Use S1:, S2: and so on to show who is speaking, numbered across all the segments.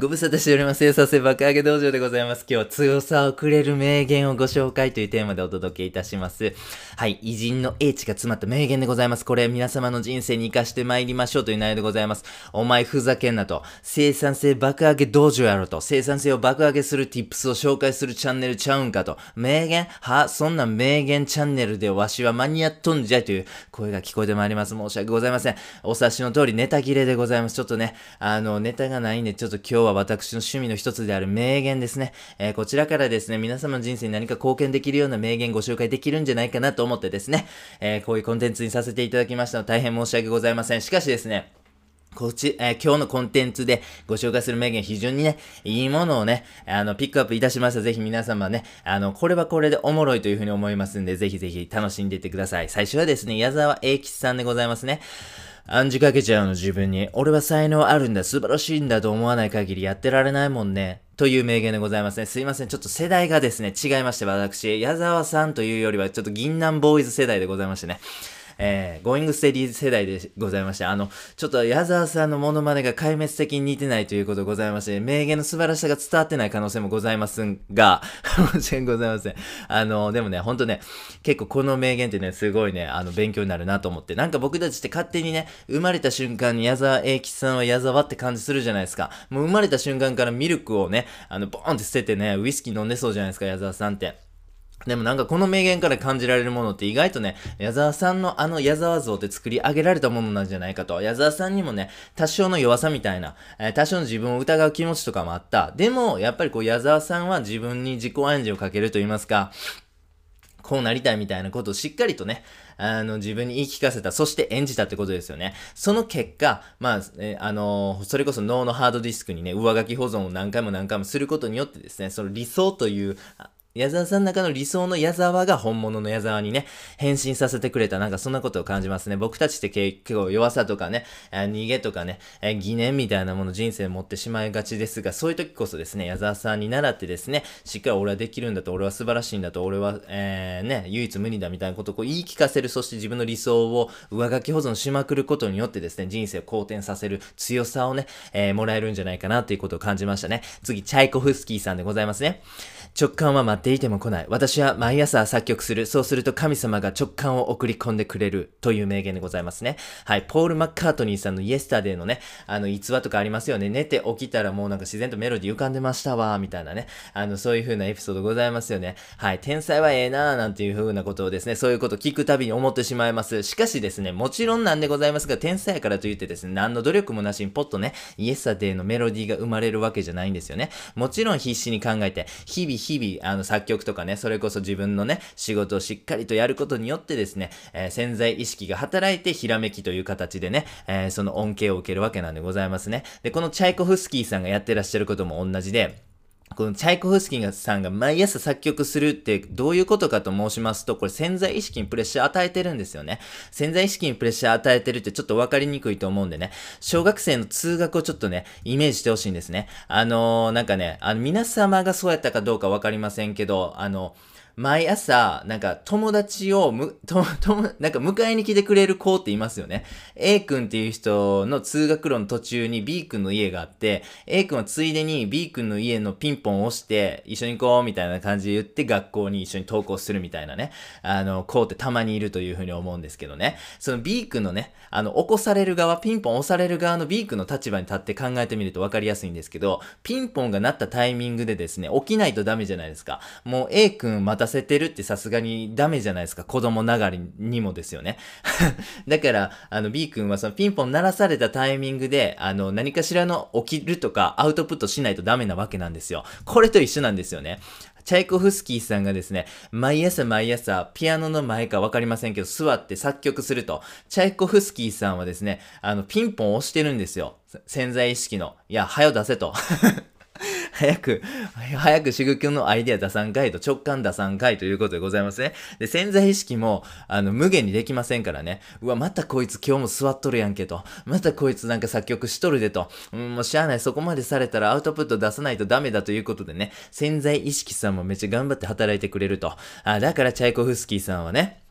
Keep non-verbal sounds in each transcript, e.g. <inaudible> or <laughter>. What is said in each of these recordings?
S1: ご無沙汰しております。生産性爆上げ道場でございます。今日は強さをくれる名言をご紹介というテーマでお届けいたします。はい。偉人の英知が詰まった名言でございます。これ皆様の人生に活かして参りましょうという内容でございます。お前ふざけんなと。生産性爆上げ道場やろと。生産性を爆上げする tips を紹介するチャンネルちゃうんかと。名言？は？そんな名言チャンネルでわしは間に合っとんじゃいという声が聞こえてまいります。申し訳ございません。お察しの通りネタ切れでございます。ちょっとね、あの、ネタがないんで、ちょっと今日はは私の趣味の一つである名言ですね。えー、こちらからですね、皆様の人生に何か貢献できるような名言ご紹介できるんじゃないかなと思ってですね、えー、こういうコンテンツにさせていただきましたの大変申し訳ございません。しかしですね、こち、えー、今日のコンテンツでご紹介する名言非常にね、いいものをね、あの、ピックアップいたしました。ぜひ皆様ね、あの、これはこれでおもろいというふうに思いますんで、ぜひぜひ楽しんでいってください。最初はですね、矢沢永吉さんでございますね。暗示かけちゃうの自分に。俺は才能あるんだ、素晴らしいんだと思わない限りやってられないもんね。という名言でございますね。すいません。ちょっと世代がですね、違いまして、私、矢沢さんというよりは、ちょっと銀杏 BOYZ 世代でございましてね。えー、 GOING STEADY 世代でございまして、あの、ちょっと矢沢さんのモノマネが壊滅的に似てないということございまして、名言の素晴らしさが伝わってない可能性もございますが、<laughs> 申し訳ございません。あの、でもね、ほんとね、結構この名言ってね、すごいね、あの、勉強になるなと思って、なんか僕たちって勝手にね、生まれた瞬間に矢沢永吉さんは矢沢って感じするじゃないですか。もう生まれた瞬間からミルクをね、あの、ボーンって捨ててね、ウイスキー飲んでそうじゃないですか、矢沢さんって。でもなんかこの名言から感じられるものって意外とね、矢沢さんのあの矢沢像って作り上げられたものなんじゃないかと。矢沢さんにもね、多少の弱さみたいな、えー、多少の自分を疑う気持ちとかもあった。でも、やっぱりこう矢沢さんは自分に自己暗示をかけると言いますか、こうなりたいみたいなことをしっかりとね、あの、自分に言い聞かせた、そして演じたってことですよね。その結果、まあ、えあのー、それこそ脳のハードディスクにね、上書き保存を何回も何回もすることによってですね、その理想という、矢沢さんの中の理想の矢沢が本物の矢沢にね、変身させてくれた、なんかそんなことを感じますね。僕たちって結構弱さとかね、逃げとかね、疑念みたいなもの人生持ってしまいがちですが、そういう時こそですね、矢沢さんに習ってですね、しっかり俺はできるんだと、俺は素晴らしいんだと、俺は、えー、ね、唯一無二だみたいなことをこう言い聞かせる、そして自分の理想を上書き保存しまくることによってですね、人生を好転させる強さをね、えー、もらえるんじゃないかなということを感じましたね。次、チャイコフスキーさんでございますね。直感は待っていても来ない。私は毎朝作曲する。そうすると神様が直感を送り込んでくれる。という名言でございますね。はい。ポール・マッカートニーさんのイエスタデーのね、あの、逸話とかありますよね。寝て起きたらもうなんか自然とメロディー浮かんでましたわ、みたいなね。あの、そういう風なエピソードございますよね。はい。天才はええなーなんていう風なことをですね、そういうこと聞くたびに思ってしまいます。しかしですね、もちろんなんでございますが、天才やからといってですね、何の努力もなしにポッとね、イエスタデーのメロディーが生まれるわけじゃないんですよね。もちろん必死に考えて、日々日々、あの、作曲とかね、それこそ自分のね、仕事をしっかりとやることによってですね、えー、潜在意識が働いてひらめきという形でね、えー、その恩恵を受けるわけなんでございますね。で、このチャイコフスキーさんがやってらっしゃることも同じで、このチャイコフスキーさんが毎朝作曲するってどういうことかと申しますと、これ潜在意識にプレッシャー与えてるんですよね。潜在意識にプレッシャー与えてるってちょっとわかりにくいと思うんでね、小学生の通学をちょっとね、イメージしてほしいんですね。あのー、なんかね、あの、皆様がそうやったかどうかわかりませんけど、あの、毎朝、なんか友達をむ、と、と、なんか迎えに来てくれる子っていますよね。A 君っていう人の通学路の途中に B 君の家があって、A 君はついでに B 君の家のピンポンを押して、一緒に行こうみたいな感じで言って学校に一緒に登校するみたいなね、あの、子ってたまにいるというふうに思うんですけどね。その B 君のね、あの、起こされる側、ピンポン押される側の B 君の立場に立って考えてみると分かりやすいんですけど、ピンポンが鳴ったタイミングでですね、起きないとダメじゃないですか。もう A 君待たせてるってさすがにダメじゃないですか。子供ながらにもですよね。<laughs> だから、あの B 君はそのピンポン鳴らされたタイミングで、あの何かしらの起きるとかアウトプットしないとダメなわけなんですよ。これと一緒なんですよね。チャイコフスキーさんがですね、毎朝毎朝、ピアノの前かわかりませんけど、座って作曲すると、チャイコフスキーさんはですね、あの、ピンポン押してるんですよ。潜在意識の。いや、はよ出せと。<laughs> 早く、早くしぐきのアイデア出さんかいと直感出さんかいということでございますね。で、潜在意識も、あの、無限にできませんからね。うわ、またこいつ今日も座っとるやんけと。またこいつなんか作曲しとるでと。うん、もうしゃあない。そこまでされたらアウトプット出さないとダメだということでね。潜在意識さんもめっちゃ頑張って働いてくれると。あ、だからチャイコフスキーさんはね、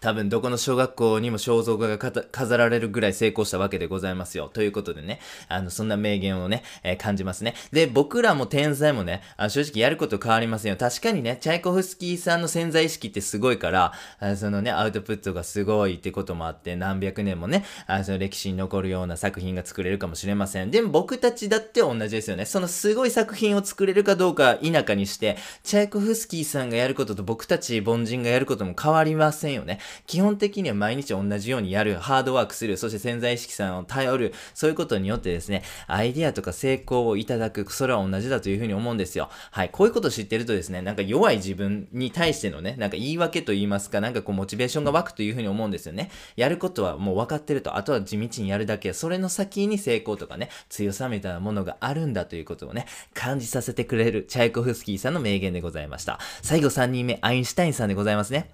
S1: 多分どこの小学校にも肖像画が飾られるぐらい成功したわけでございますよ。ということでね、あの、そんな名言をね、えー、感じますね。で、僕らも天才もね、あ正直やること変わりませんよ。確かにね、チャイコフスキーさんの潜在意識ってすごいから、あそのね、アウトプットがすごいってこともあって、何百年もね、あその歴史に残るような作品が作れるかもしれません。でも僕たちだって同じですよね。そのすごい作品を作れるかどうか否かにして、チャイコフスキーさんがやることと僕たち凡人がやることも変わりませんよね。基本的には毎日同じようにやる、ハードワークする、そして潜在意識さんを頼る、そういうことによってですね、アイディアとか成功をいただく、それは同じだというふうに思うんですよ。はい。こういうことを知ってるとですね、なんか弱い自分に対してのね、なんか言い訳と言いますか、なんかこうモチベーションが湧くというふうに思うんですよね。やることはもう分かってると、あとは地道にやるだけ、それの先に成功とかね、強さみたいなものがあるんだということをね、感じさせてくれるチャイコフスキーさんの名言でございました。最後3人目、アインシュタインさんでございますね。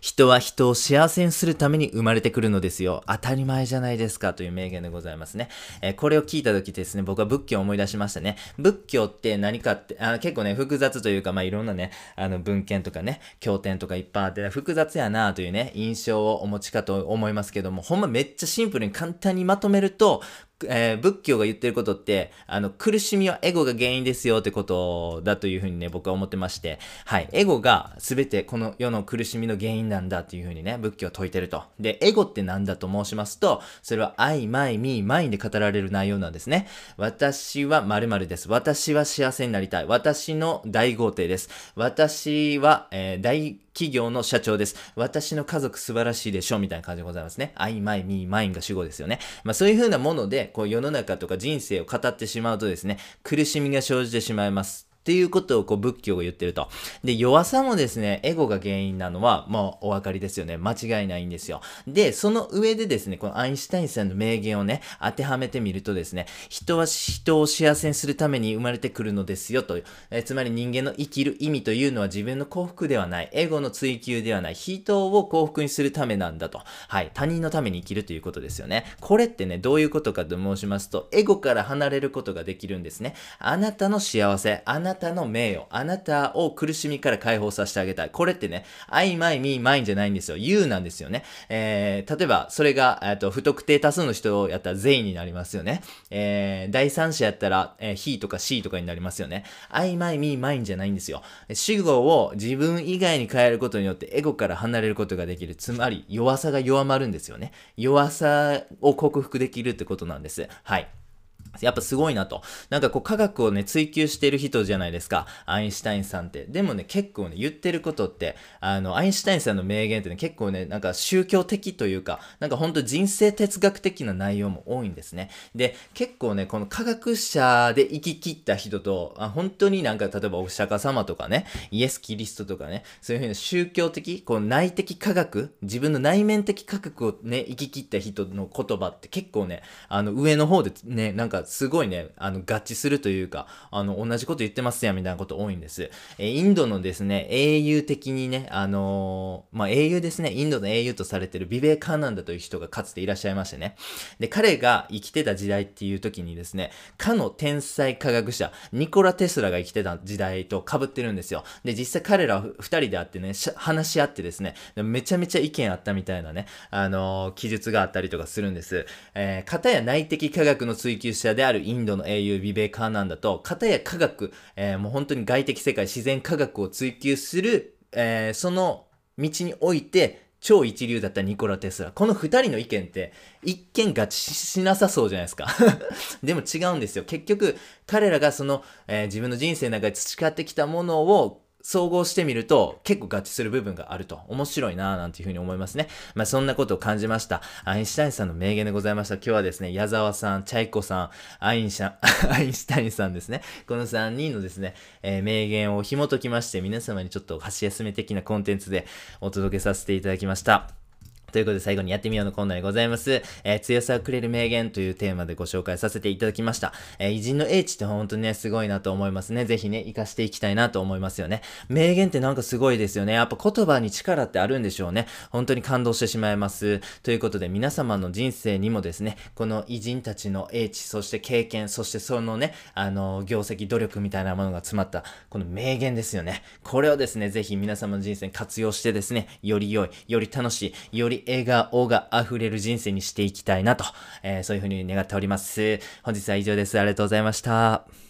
S1: 人は人を幸せにするために生まれてくるのですよ。当たり前じゃないですかという名言でございますね。えー、これを聞いた時ですね、僕は仏教を思い出しましたね。仏教って何かって、あ結構ね、複雑というか、まあ、いろんなね、あの文献とかね、経典とかいっぱいあって、複雑やなというね、印象をお持ちかと思いますけども、ほんまめっちゃシンプルに簡単にまとめると、えー、仏教が言ってることって、あの、苦しみはエゴが原因ですよってことだというふうにね、僕は思ってまして、はい、エゴが全てこの世の苦しみの原因なんだっていうふうにね、仏教は説いてると。で、エゴって何だと申しますと、それは愛、マイ、ミー、マインで語られる内容なんですね。私は〇〇です。私は幸せになりたい。私の大豪邸です。私は、えー、大企業の社長です。私の家族素晴らしいでしょみたいな感じでございますね。I, my, me, mine が主語ですよね。まあそういう風なもので、こう世の中とか人生を語ってしまうとですね、苦しみが生じてしまいます。っていうことをこう仏教が言ってると。で、弱さもですね、エゴが原因なのは、もうお分かりですよね。間違いないんですよ。で、その上でですね、このアインシュタインさんの名言をね、当てはめてみるとですね、人は人を幸せにするために生まれてくるのですよと。えつまり人間の生きる意味というのは自分の幸福ではない。エゴの追求ではない。人を幸福にするためなんだと。はい。他人のために生きるということですよね。これってね、どういうことかと申しますと、エゴから離れることができるんですね。あなたの幸せ、あなたたの名誉、あなたを苦しみから解放させてあげたい。これってね、I, my, me, mine じゃないんですよ。you なんですよね。えー、例えば、それが、えっと、不特定多数の人をやったら全員になりますよね。えー、第三者やったら、えー、he とか she とかになりますよね。I, my, me, mine じゃないんですよ。主語を自分以外に変えることによってエゴから離れることができる。つまり、弱さが弱まるんですよね。弱さを克服できるってことなんです。はい。やっぱすごいなと。なんかこう科学をね、追求してる人じゃないですか。アインシュタインさんって。でもね、結構ね、言ってることって、あの、アインシュタインさんの名言ってね、結構ね、なんか宗教的というか、なんかほんと人生哲学的な内容も多いんですね。で、結構ね、この科学者で生き切った人と、あ本当になんか例えばお釈迦様とかね、イエス・キリストとかね、そういうふうな宗教的、こう内的科学、自分の内面的科学をね、生き切った人の言葉って結構ね、あの上の方でね、なんかすごいね、あの、合致するというか、あの、同じこと言ってますやみたいなこと多いんです。えインドのですね、英雄的にね、あのー、まあ、英雄ですね、インドの英雄とされてるビベーカーナンダという人がかつていらっしゃいましてね。で、彼が生きてた時代っていう時にですね、かの天才科学者、ニコラ・テスラが生きてた時代と被ってるんですよ。で、実際彼ら二人で会ってね、話し合ってですね、めちゃめちゃ意見あったみたいなね、あのー、記述があったりとかするんです。えー、片や内的科学の追求者であるインドの英雄ビベカーなんだと、片や科学、えー、もう本当に外的世界、自然科学を追求する、えー、その道において、超一流だったニコラ・テスラ。この二人の意見って一見合致しなさそうじゃないですか <laughs> でも違うんですよ。結局、彼らがその、えー、自分の人生の中で培ってきたものを総合してみると結構合致する部分があると面白いなぁなんていうふうに思いますね。まあそんなことを感じました。アインシュタインさんの名言でございました。今日はですね、矢沢さん、チャイコさん、アインシャ、<laughs> アインシュタインさんですね。この3人のですね、えー、名言を紐解きまして皆様にちょっと箸休め的なコンテンツでお届けさせていただきました。ということで最後にやってみようのコーナーでございます。えー強さをくれる名言というテーマでご紹介させていただきました。えー偉人の英知って本当にね、すごいなと思いますね。ぜひね、活かしていきたいなと思いますよね。名言ってなんかすごいですよね。やっぱ言葉に力ってあるんでしょうね。本当に感動してしまいます。ということで皆様の人生にもですね、この偉人たちの英知、そして経験、そしてそのね、あの、業績、努力みたいなものが詰まった、この名言ですよね。これをですね、ぜひ皆様の人生に活用してですね、より良い、より楽しい、より笑顔が溢れる人生にしていきたいなと、えーそういうふうに願っております。本日は以上です。ありがとうございました。